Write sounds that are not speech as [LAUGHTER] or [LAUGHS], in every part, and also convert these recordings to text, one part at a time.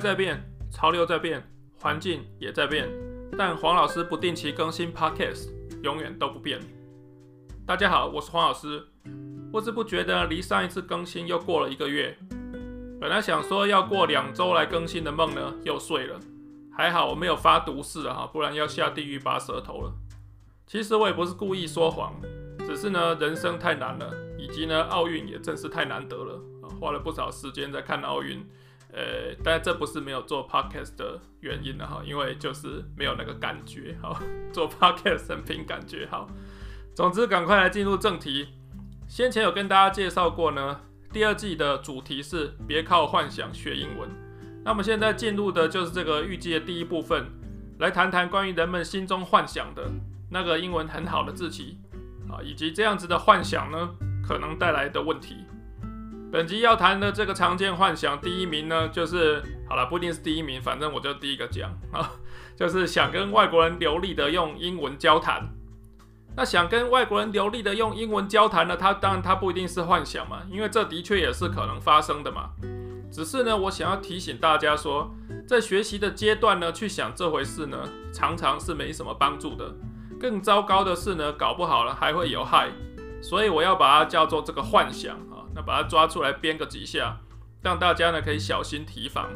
在变，潮流在变，环境也在变，但黄老师不定期更新 Podcast，永远都不变。大家好，我是黄老师。不知不觉的，离上一次更新又过了一个月。本来想说要过两周来更新的梦呢，又碎了。还好我没有发毒誓啊，不然要下地狱拔舌头了。其实我也不是故意说谎，只是呢，人生太难了，以及呢，奥运也真是太难得了，花了不少时间在看奥运。呃，但这不是没有做 podcast 的原因了哈，因为就是没有那个感觉哈，[LAUGHS] 做 podcast 很凭感觉哈。总之，赶快来进入正题。先前有跟大家介绍过呢，第二季的主题是别靠幻想学英文。那么现在进入的就是这个预计的第一部分，来谈谈关于人们心中幻想的那个英文很好的字体啊，以及这样子的幻想呢，可能带来的问题。本集要谈的这个常见幻想第一名呢，就是好了，不一定是第一名，反正我就第一个讲啊，就是想跟外国人流利的用英文交谈。那想跟外国人流利的用英文交谈呢，它当然它不一定是幻想嘛，因为这的确也是可能发生的嘛。只是呢，我想要提醒大家说，在学习的阶段呢，去想这回事呢，常常是没什么帮助的。更糟糕的是呢，搞不好了还会有害。所以我要把它叫做这个幻想。那把它抓出来编个几下，让大家呢可以小心提防。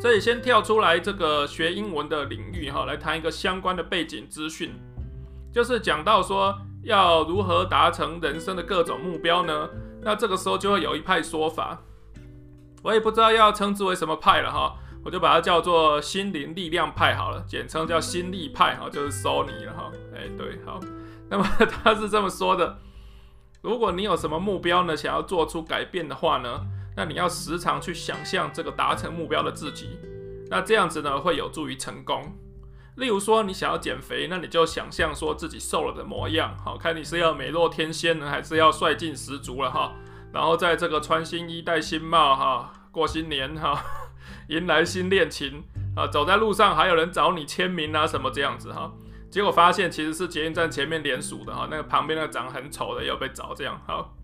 这里先跳出来这个学英文的领域哈，来谈一个相关的背景资讯，就是讲到说要如何达成人生的各种目标呢？那这个时候就会有一派说法，我也不知道要称之为什么派了哈，我就把它叫做心灵力量派好了，简称叫心力派哈，就是 Sony 了哈。哎，对，好，那么 [LAUGHS] 他是这么说的。如果你有什么目标呢，想要做出改变的话呢，那你要时常去想象这个达成目标的自己，那这样子呢会有助于成功。例如说你想要减肥，那你就想象说自己瘦了的模样，好，看你是要美若天仙呢，还是要帅劲十足了哈。然后在这个穿新衣戴新帽哈，过新年哈，迎来新恋情啊，走在路上还有人找你签名啊什么这样子哈。结果发现其实是捷运站前面连署的哈，那个旁边那个长得很丑的又被找这样好，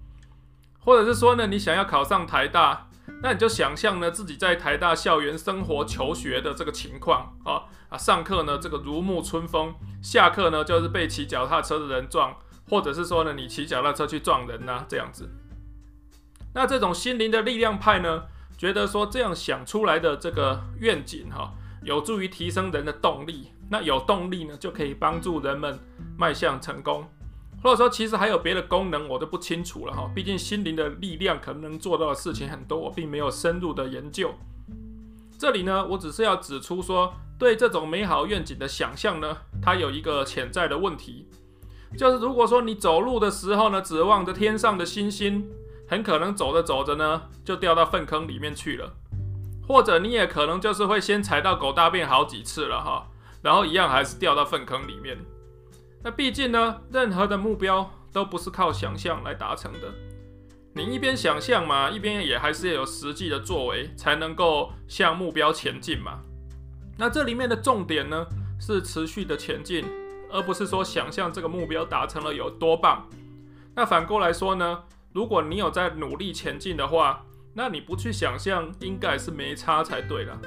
或者是说呢，你想要考上台大，那你就想象呢自己在台大校园生活求学的这个情况啊啊，上课呢这个如沐春风，下课呢就是被骑脚踏车的人撞，或者是说呢你骑脚踏车去撞人呐、这样子。那这种心灵的力量派呢，觉得说这样想出来的这个愿景哈，有助于提升人的动力。那有动力呢，就可以帮助人们迈向成功，或者说其实还有别的功能，我都不清楚了哈。毕竟心灵的力量可能能做到的事情很多，我并没有深入的研究。这里呢，我只是要指出说，对这种美好愿景的想象呢，它有一个潜在的问题，就是如果说你走路的时候呢，指望着天上的星星，很可能走着走着呢，就掉到粪坑里面去了，或者你也可能就是会先踩到狗大便好几次了哈。然后一样还是掉到粪坑里面。那毕竟呢，任何的目标都不是靠想象来达成的。你一边想象嘛，一边也还是要有实际的作为，才能够向目标前进嘛。那这里面的重点呢，是持续的前进，而不是说想象这个目标达成了有多棒。那反过来说呢，如果你有在努力前进的话，那你不去想象，应该是没差才对了。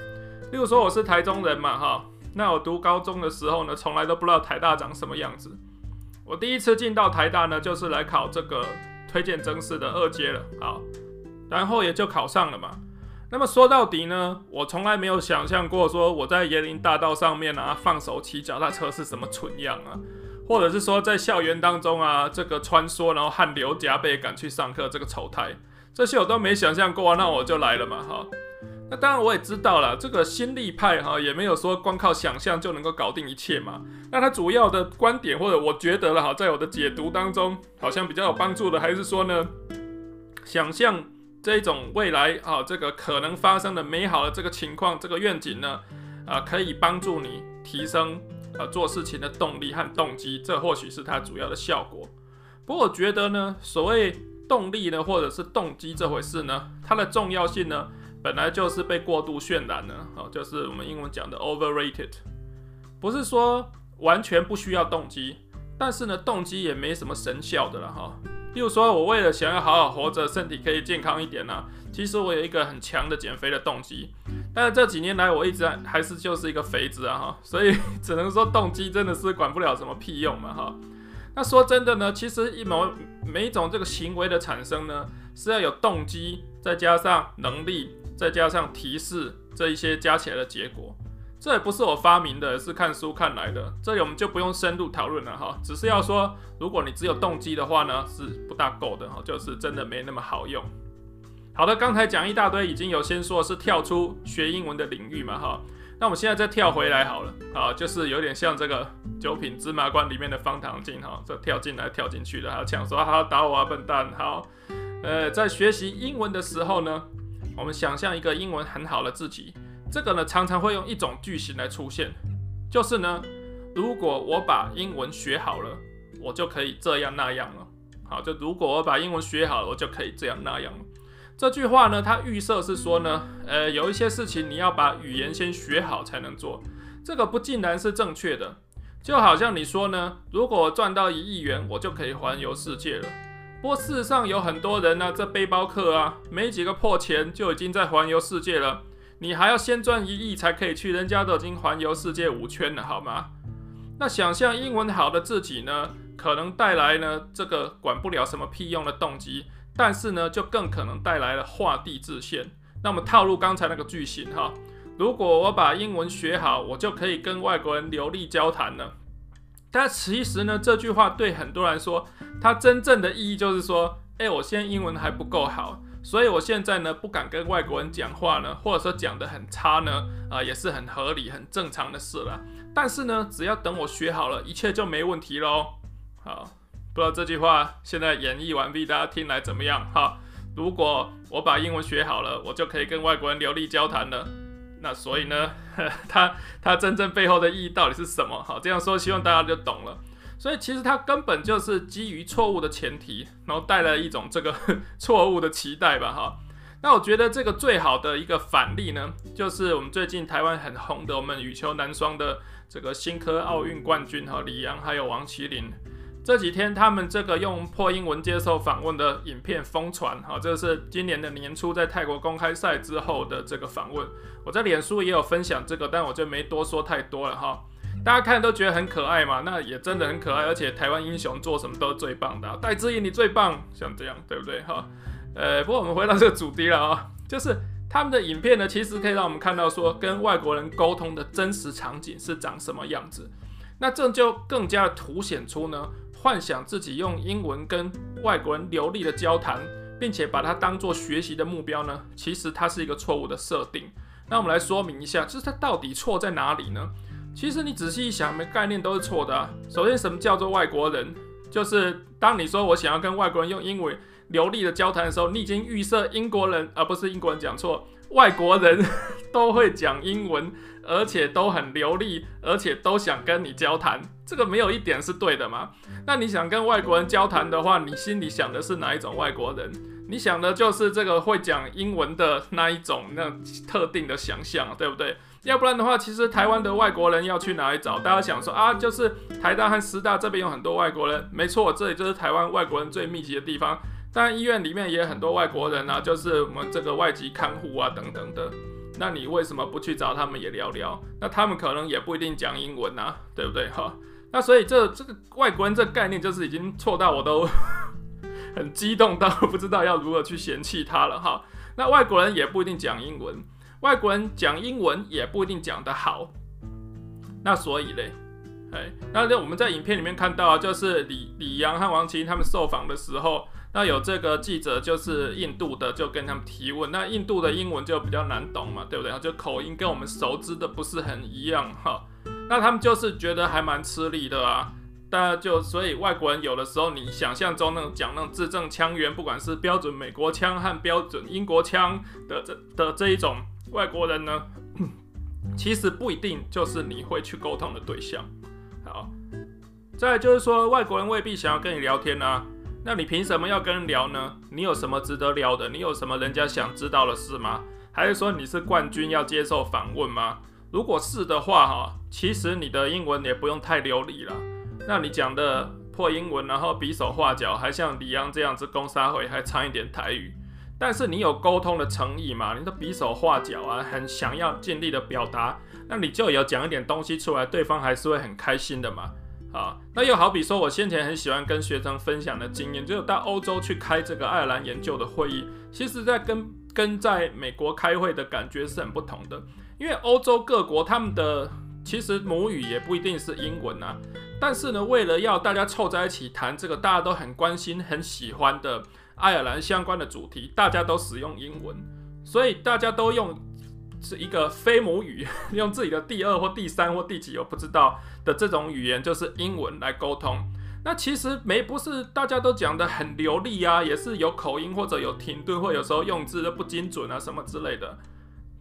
例如说，我是台中人嘛，哈。那我读高中的时候呢，从来都不知道台大长什么样子。我第一次进到台大呢，就是来考这个推荐甄试的二阶了，好，然后也就考上了嘛。那么说到底呢，我从来没有想象过说我在椰林大道上面啊，放手骑脚踏车是什么蠢样啊，或者是说在校园当中啊，这个穿梭然后汗流浃背赶去上课这个丑态，这些我都没想象过啊，那我就来了嘛，哈。那当然我也知道了，这个心力派哈也没有说光靠想象就能够搞定一切嘛。那他主要的观点或者我觉得了哈，在我的解读当中，好像比较有帮助的还是说呢，想象这种未来啊，这个可能发生的美好的这个情况，这个愿景呢，啊，可以帮助你提升啊做事情的动力和动机，这或许是它主要的效果。不过我觉得呢，所谓动力呢，或者是动机这回事呢，它的重要性呢。本来就是被过度渲染了，哦，就是我们英文讲的 overrated，不是说完全不需要动机，但是呢，动机也没什么神效的了哈。例如说，我为了想要好好活着，身体可以健康一点呢，其实我有一个很强的减肥的动机，但是这几年来，我一直还是就是一个肥子啊哈，所以只能说动机真的是管不了什么屁用嘛哈。那说真的呢，其实一某每一种这个行为的产生呢，是要有动机，再加上能力，再加上提示这一些加起来的结果。这也不是我发明的，是看书看来的。这里我们就不用深入讨论了哈，只是要说，如果你只有动机的话呢，是不大够的哈，就是真的没那么好用。好的，刚才讲一大堆，已经有先说是跳出学英文的领域嘛哈，那我们现在再跳回来好了啊，就是有点像这个九品芝麻官里面的方唐镜哈，这跳进来跳进去的，还要抢说好打我啊笨蛋。好，呃，在学习英文的时候呢，我们想象一个英文很好的自己。这个呢，常常会用一种句型来出现，就是呢，如果我把英文学好了，我就可以这样那样了。好，就如果我把英文学好了，我就可以这样那样了。这句话呢，它预设是说呢，呃，有一些事情你要把语言先学好才能做，这个不尽然是正确的。就好像你说呢，如果我赚到一亿元，我就可以环游世界了。不过事实上有很多人呢，这背包客啊，没几个破钱就已经在环游世界了。你还要先赚一亿才可以去，人家都已经环游世界五圈了，好吗？那想象英文好的自己呢，可能带来呢这个管不了什么屁用的动机，但是呢就更可能带来了画地自限。那么套路刚才那个句型哈，如果我把英文学好，我就可以跟外国人流利交谈了。但其实呢，这句话对很多人来说，它真正的意义就是说，哎，我现在英文还不够好。所以我现在呢不敢跟外国人讲话呢，或者说讲得很差呢，啊、也是很合理、很正常的事了。但是呢，只要等我学好了，一切就没问题喽。好，不知道这句话现在演绎完毕，大家听来怎么样？哈，如果我把英文学好了，我就可以跟外国人流利交谈了。那所以呢，[LAUGHS] 它它真正背后的意义到底是什么？好，这样说希望大家就懂了。所以其实它根本就是基于错误的前提，然后带来一种这个 [LAUGHS] 错误的期待吧，哈。那我觉得这个最好的一个反例呢，就是我们最近台湾很红的我们羽球男双的这个新科奥运冠军哈，李阳还有王齐麟。这几天他们这个用破英文接受访问的影片疯传，哈，这是今年的年初在泰国公开赛之后的这个访问。我在脸书也有分享这个，但我就没多说太多了，哈。大家看都觉得很可爱嘛，那也真的很可爱，而且台湾英雄做什么都最棒的，戴资颖你最棒，像这样对不对哈？呃，不过我们回到这个主题了啊，就是他们的影片呢，其实可以让我们看到说跟外国人沟通的真实场景是长什么样子，那这就更加凸显出呢，幻想自己用英文跟外国人流利的交谈，并且把它当做学习的目标呢，其实它是一个错误的设定。那我们来说明一下，就是它到底错在哪里呢？其实你仔细一想，没概念都是错的啊。首先，什么叫做外国人？就是当你说我想要跟外国人用英文流利的交谈的时候，你已经预设英国人，而不是英国人讲错，外国人 [LAUGHS] 都会讲英文，而且都很流利，而且都想跟你交谈。这个没有一点是对的嘛？那你想跟外国人交谈的话，你心里想的是哪一种外国人？你想的就是这个会讲英文的那一种那特定的想象，对不对？要不然的话，其实台湾的外国人要去哪里找？大家想说啊，就是台大和师大这边有很多外国人，没错，这里就是台湾外国人最密集的地方。当然，医院里面也有很多外国人啊，就是我们这个外籍看护啊等等的。那你为什么不去找他们也聊聊？那他们可能也不一定讲英文啊，对不对？[LAUGHS] 哈，那所以这这个外国人这概念就是已经错到我都很激动到不知道要如何去嫌弃他了哈。那外国人也不一定讲英文。外国人讲英文也不一定讲得好，那所以嘞，哎，那在我们在影片里面看到，就是李李阳和王琦他们受访的时候，那有这个记者就是印度的，就跟他们提问，那印度的英文就比较难懂嘛，对不对？就口音跟我们熟知的不是很一样哈，那他们就是觉得还蛮吃力的啊，大家就所以外国人有的时候你想象中那种讲那种字正腔圆，不管是标准美国腔和标准英国腔的这的这一种。外国人呢，[COUGHS] 其实不一定就是你会去沟通的对象。好，再就是说，外国人未必想要跟你聊天啊，那你凭什么要跟人聊呢？你有什么值得聊的？你有什么人家想知道的事吗？还是说你是冠军要接受访问吗？如果是的话，哈，其实你的英文也不用太流利了。那你讲的破英文，然后比手画脚，还像李洋这样子攻杀回，还掺一点台语。但是你有沟通的诚意嘛？你的比手画脚啊，很想要尽力的表达，那你就有讲一点东西出来，对方还是会很开心的嘛。啊，那又好比说，我先前很喜欢跟学生分享的经验，就是到欧洲去开这个爱尔兰研究的会议，其实在跟跟在美国开会的感觉是很不同的，因为欧洲各国他们的其实母语也不一定是英文啊，但是呢，为了要大家凑在一起谈这个大家都很关心、很喜欢的爱尔兰相关的主题，大家都使用英文，所以大家都用。是一个非母语，[LAUGHS] 用自己的第二或第三或第几我不知道的这种语言，就是英文来沟通。那其实没不是大家都讲得很流利啊，也是有口音或者有停顿，或有时候用字都不精准啊什么之类的。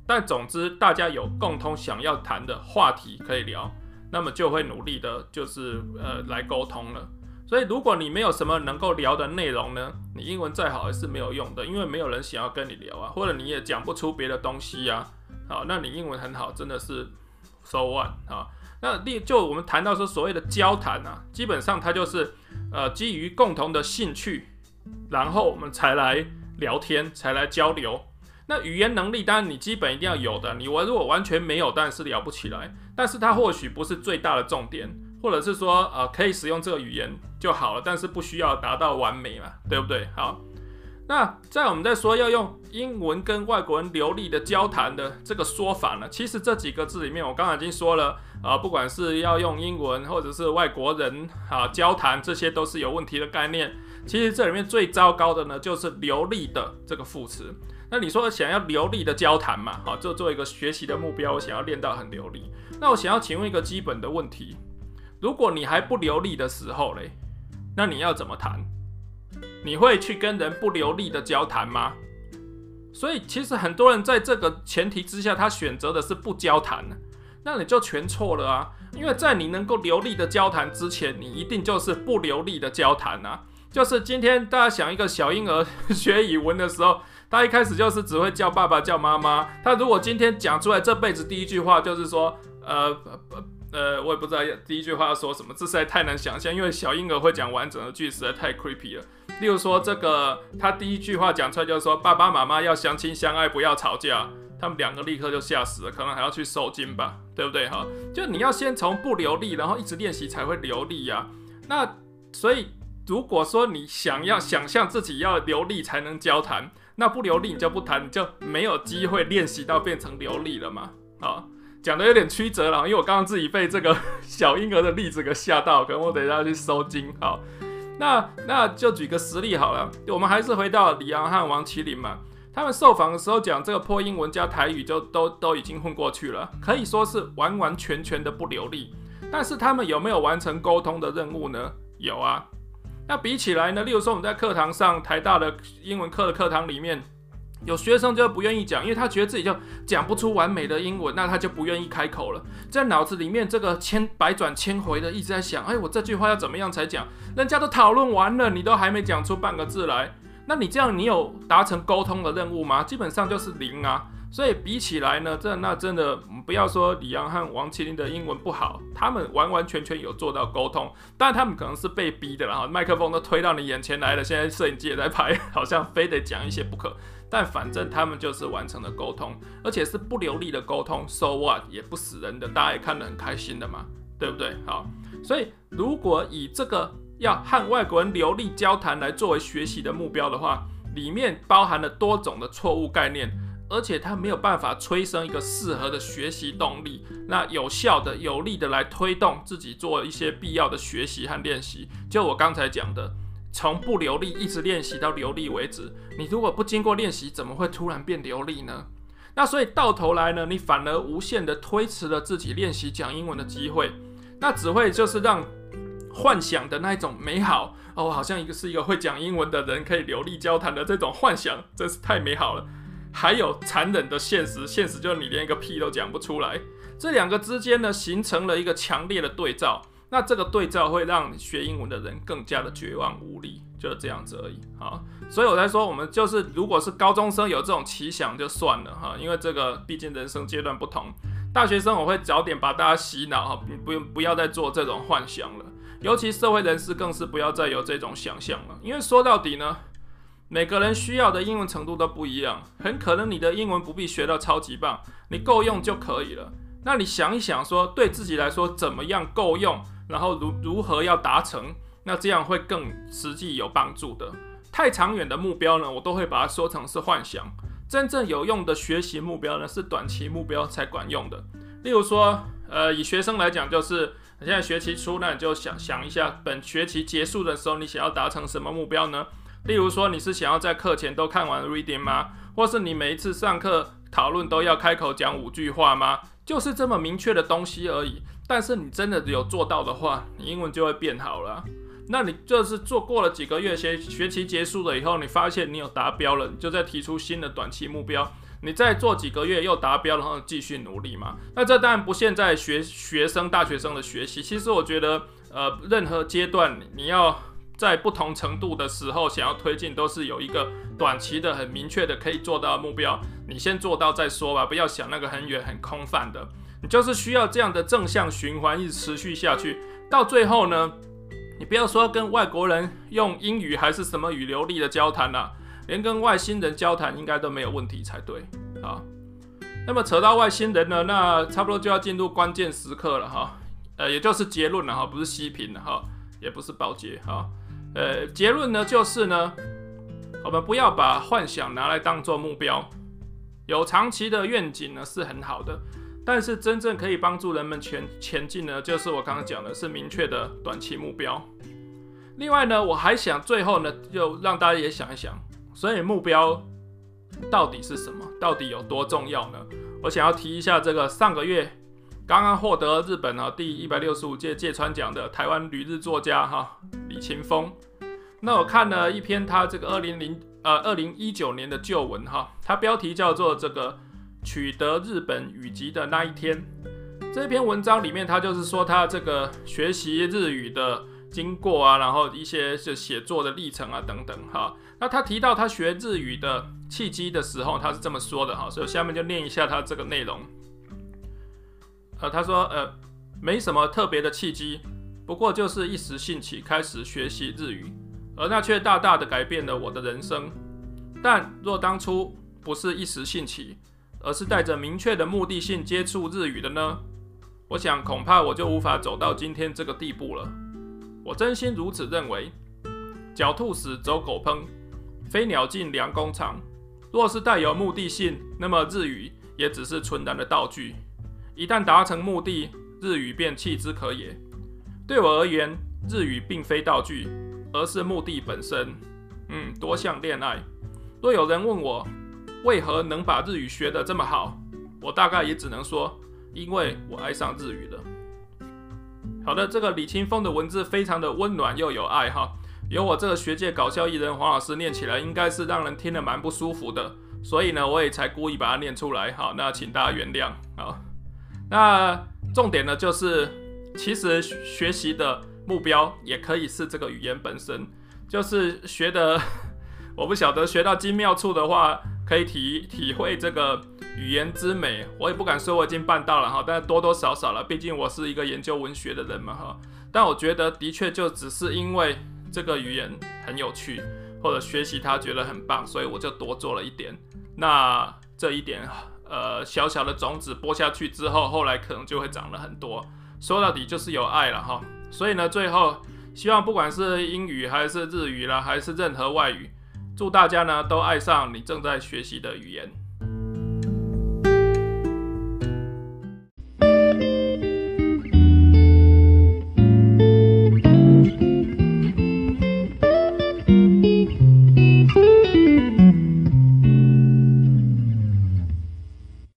但总之，大家有共同想要谈的话题可以聊，那么就会努力的，就是呃来沟通了。所以，如果你没有什么能够聊的内容呢，你英文再好也是没有用的，因为没有人想要跟你聊啊，或者你也讲不出别的东西啊。好，那你英文很好，真的是 so what 啊？那例就我们谈到说所谓的交谈啊，基本上它就是呃基于共同的兴趣，然后我们才来聊天，才来交流。那语言能力当然你基本一定要有的，你我如果完全没有，当然是聊不起来。但是它或许不是最大的重点，或者是说呃可以使用这个语言就好了，但是不需要达到完美嘛，对不对？好。那在我们在说要用英文跟外国人流利的交谈的这个说法呢，其实这几个字里面，我刚才已经说了啊，不管是要用英文或者是外国人啊交谈，这些都是有问题的概念。其实这里面最糟糕的呢，就是流利的这个副词。那你说想要流利的交谈嘛，好，就做一个学习的目标，我想要练到很流利。那我想要请问一个基本的问题：如果你还不流利的时候嘞，那你要怎么谈？你会去跟人不流利的交谈吗？所以其实很多人在这个前提之下，他选择的是不交谈，那你就全错了啊！因为在你能够流利的交谈之前，你一定就是不流利的交谈啊！就是今天大家想一个小婴儿学语文的时候，他一开始就是只会叫爸爸叫妈妈，他如果今天讲出来这辈子第一句话就是说，呃。呃，我也不知道第一句话要说什么，这实在太难想象，因为小婴儿会讲完整的句，实在太 creepy 了。例如说，这个他第一句话讲出来就是说，爸爸妈妈要相亲相爱，不要吵架。他们两个立刻就吓死了，可能还要去受惊吧，对不对？哈，就你要先从不流利，然后一直练习才会流利呀。那所以，如果说你想要想象自己要流利才能交谈，那不流利你就不谈，你就没有机会练习到变成流利了嘛。好。讲的有点曲折了，因为我刚刚自己被这个小婴儿的例子给吓到，可能我等一下要去收惊。好，那那就举个实例好了，我们还是回到李昂和王麒麟嘛，他们受访的时候讲这个破英文加台语就都都已经混过去了，可以说是完完全全的不流利。但是他们有没有完成沟通的任务呢？有啊。那比起来呢，例如说我们在课堂上，台大的英文课的课堂里面。有学生就不愿意讲，因为他觉得自己就讲不出完美的英文，那他就不愿意开口了。在脑子里面这个千百转千回的一直在想，哎，我这句话要怎么样才讲？人家都讨论完了，你都还没讲出半个字来，那你这样你有达成沟通的任务吗？基本上就是零啊。所以比起来呢，这那真的不要说李阳和王麒麟的英文不好，他们完完全全有做到沟通，但他们可能是被逼的，然后麦克风都推到你眼前来了，现在摄影机也在拍，好像非得讲一些不可。但反正他们就是完成了沟通，而且是不流利的沟通，so what 也不死人的，大家也看得很开心的嘛，对不对？好，所以如果以这个要和外国人流利交谈来作为学习的目标的话，里面包含了多种的错误概念。而且它没有办法催生一个适合的学习动力，那有效的、有力的来推动自己做一些必要的学习和练习。就我刚才讲的，从不流利一直练习到流利为止。你如果不经过练习，怎么会突然变流利呢？那所以到头来呢，你反而无限的推迟了自己练习讲英文的机会。那只会就是让幻想的那一种美好哦，好像一个是一个会讲英文的人可以流利交谈的这种幻想，真是太美好了。还有残忍的现实，现实就是你连一个屁都讲不出来。这两个之间呢，形成了一个强烈的对照。那这个对照会让学英文的人更加的绝望无力，就是这样子而已。好，所以我才说，我们就是如果是高中生有这种奇想就算了哈，因为这个毕竟人生阶段不同。大学生我会早点把大家洗脑哈，不用不要再做这种幻想了。尤其社会人士更是不要再有这种想象了，因为说到底呢。每个人需要的英文程度都不一样，很可能你的英文不必学到超级棒，你够用就可以了。那你想一想说，对自己来说怎么样够用，然后如如何要达成，那这样会更实际有帮助的。太长远的目标呢，我都会把它说成是幻想。真正有用的学习目标呢，是短期目标才管用的。例如说，呃，以学生来讲，就是你现在学期初，那你就想想一下，本学期结束的时候，你想要达成什么目标呢？例如说，你是想要在课前都看完 reading 吗？或是你每一次上课讨论都要开口讲五句话吗？就是这么明确的东西而已。但是你真的有做到的话，你英文就会变好了。那你就是做过了几个月，学学期结束了以后，你发现你有达标了，你就再提出新的短期目标。你再做几个月又达标，然后继续努力嘛。那这当然不限在学学生、大学生的学习。其实我觉得，呃，任何阶段你要。在不同程度的时候，想要推进都是有一个短期的、很明确的可以做到目标。你先做到再说吧，不要想那个很远、很空泛的。你就是需要这样的正向循环一直持续下去，到最后呢，你不要说跟外国人用英语还是什么语流利的交谈啦，连跟外星人交谈应该都没有问题才对啊。那么扯到外星人呢，那差不多就要进入关键时刻了哈，呃，也就是结论了哈，不是析评了哈，也不是保洁哈。呃，结论呢就是呢，我们不要把幻想拿来当做目标，有长期的愿景呢是很好的，但是真正可以帮助人们前前进呢，就是我刚刚讲的是明确的短期目标。另外呢，我还想最后呢，就让大家也想一想，所以目标到底是什么？到底有多重要呢？我想要提一下这个上个月刚刚获得日本啊第一百六十五届芥川奖的台湾旅日作家哈。李秦峰，那我看了一篇他这个二零零呃二零一九年的旧文哈，他标题叫做这个取得日本语籍的那一天。这篇文章里面，他就是说他这个学习日语的经过啊，然后一些就写作的历程啊等等哈。那他提到他学日语的契机的时候，他是这么说的哈，所以下面就念一下他这个内容。呃，他说呃没什么特别的契机。不过就是一时兴起开始学习日语，而那却大大的改变了我的人生。但若当初不是一时兴起，而是带着明确的目的性接触日语的呢？我想恐怕我就无法走到今天这个地步了。我真心如此认为。狡兔死，走狗烹；飞鸟尽，良弓藏。若是带有目的性，那么日语也只是纯然的道具。一旦达成目的，日语便弃之可也。对我而言，日语并非道具，而是目的本身。嗯，多像恋爱。若有人问我为何能把日语学得这么好，我大概也只能说，因为我爱上日语了。好的，这个李清峰的文字非常的温暖又有爱哈。有我这个学界搞笑艺人黄老师念起来，应该是让人听得蛮不舒服的，所以呢，我也才故意把它念出来。好，那请大家原谅。好，那重点呢就是。其实学习的目标也可以是这个语言本身，就是学的，[LAUGHS] 我不晓得学到精妙处的话，可以体体会这个语言之美。我也不敢说我已经办到了哈，但是多多少少了，毕竟我是一个研究文学的人嘛哈。但我觉得的确就只是因为这个语言很有趣，或者学习它觉得很棒，所以我就多做了一点。那这一点呃小小的种子播下去之后，后来可能就会长了很多。说到底就是有爱了哈，所以呢，最后希望不管是英语还是日语啦，还是任何外语，祝大家呢都爱上你正在学习的语言。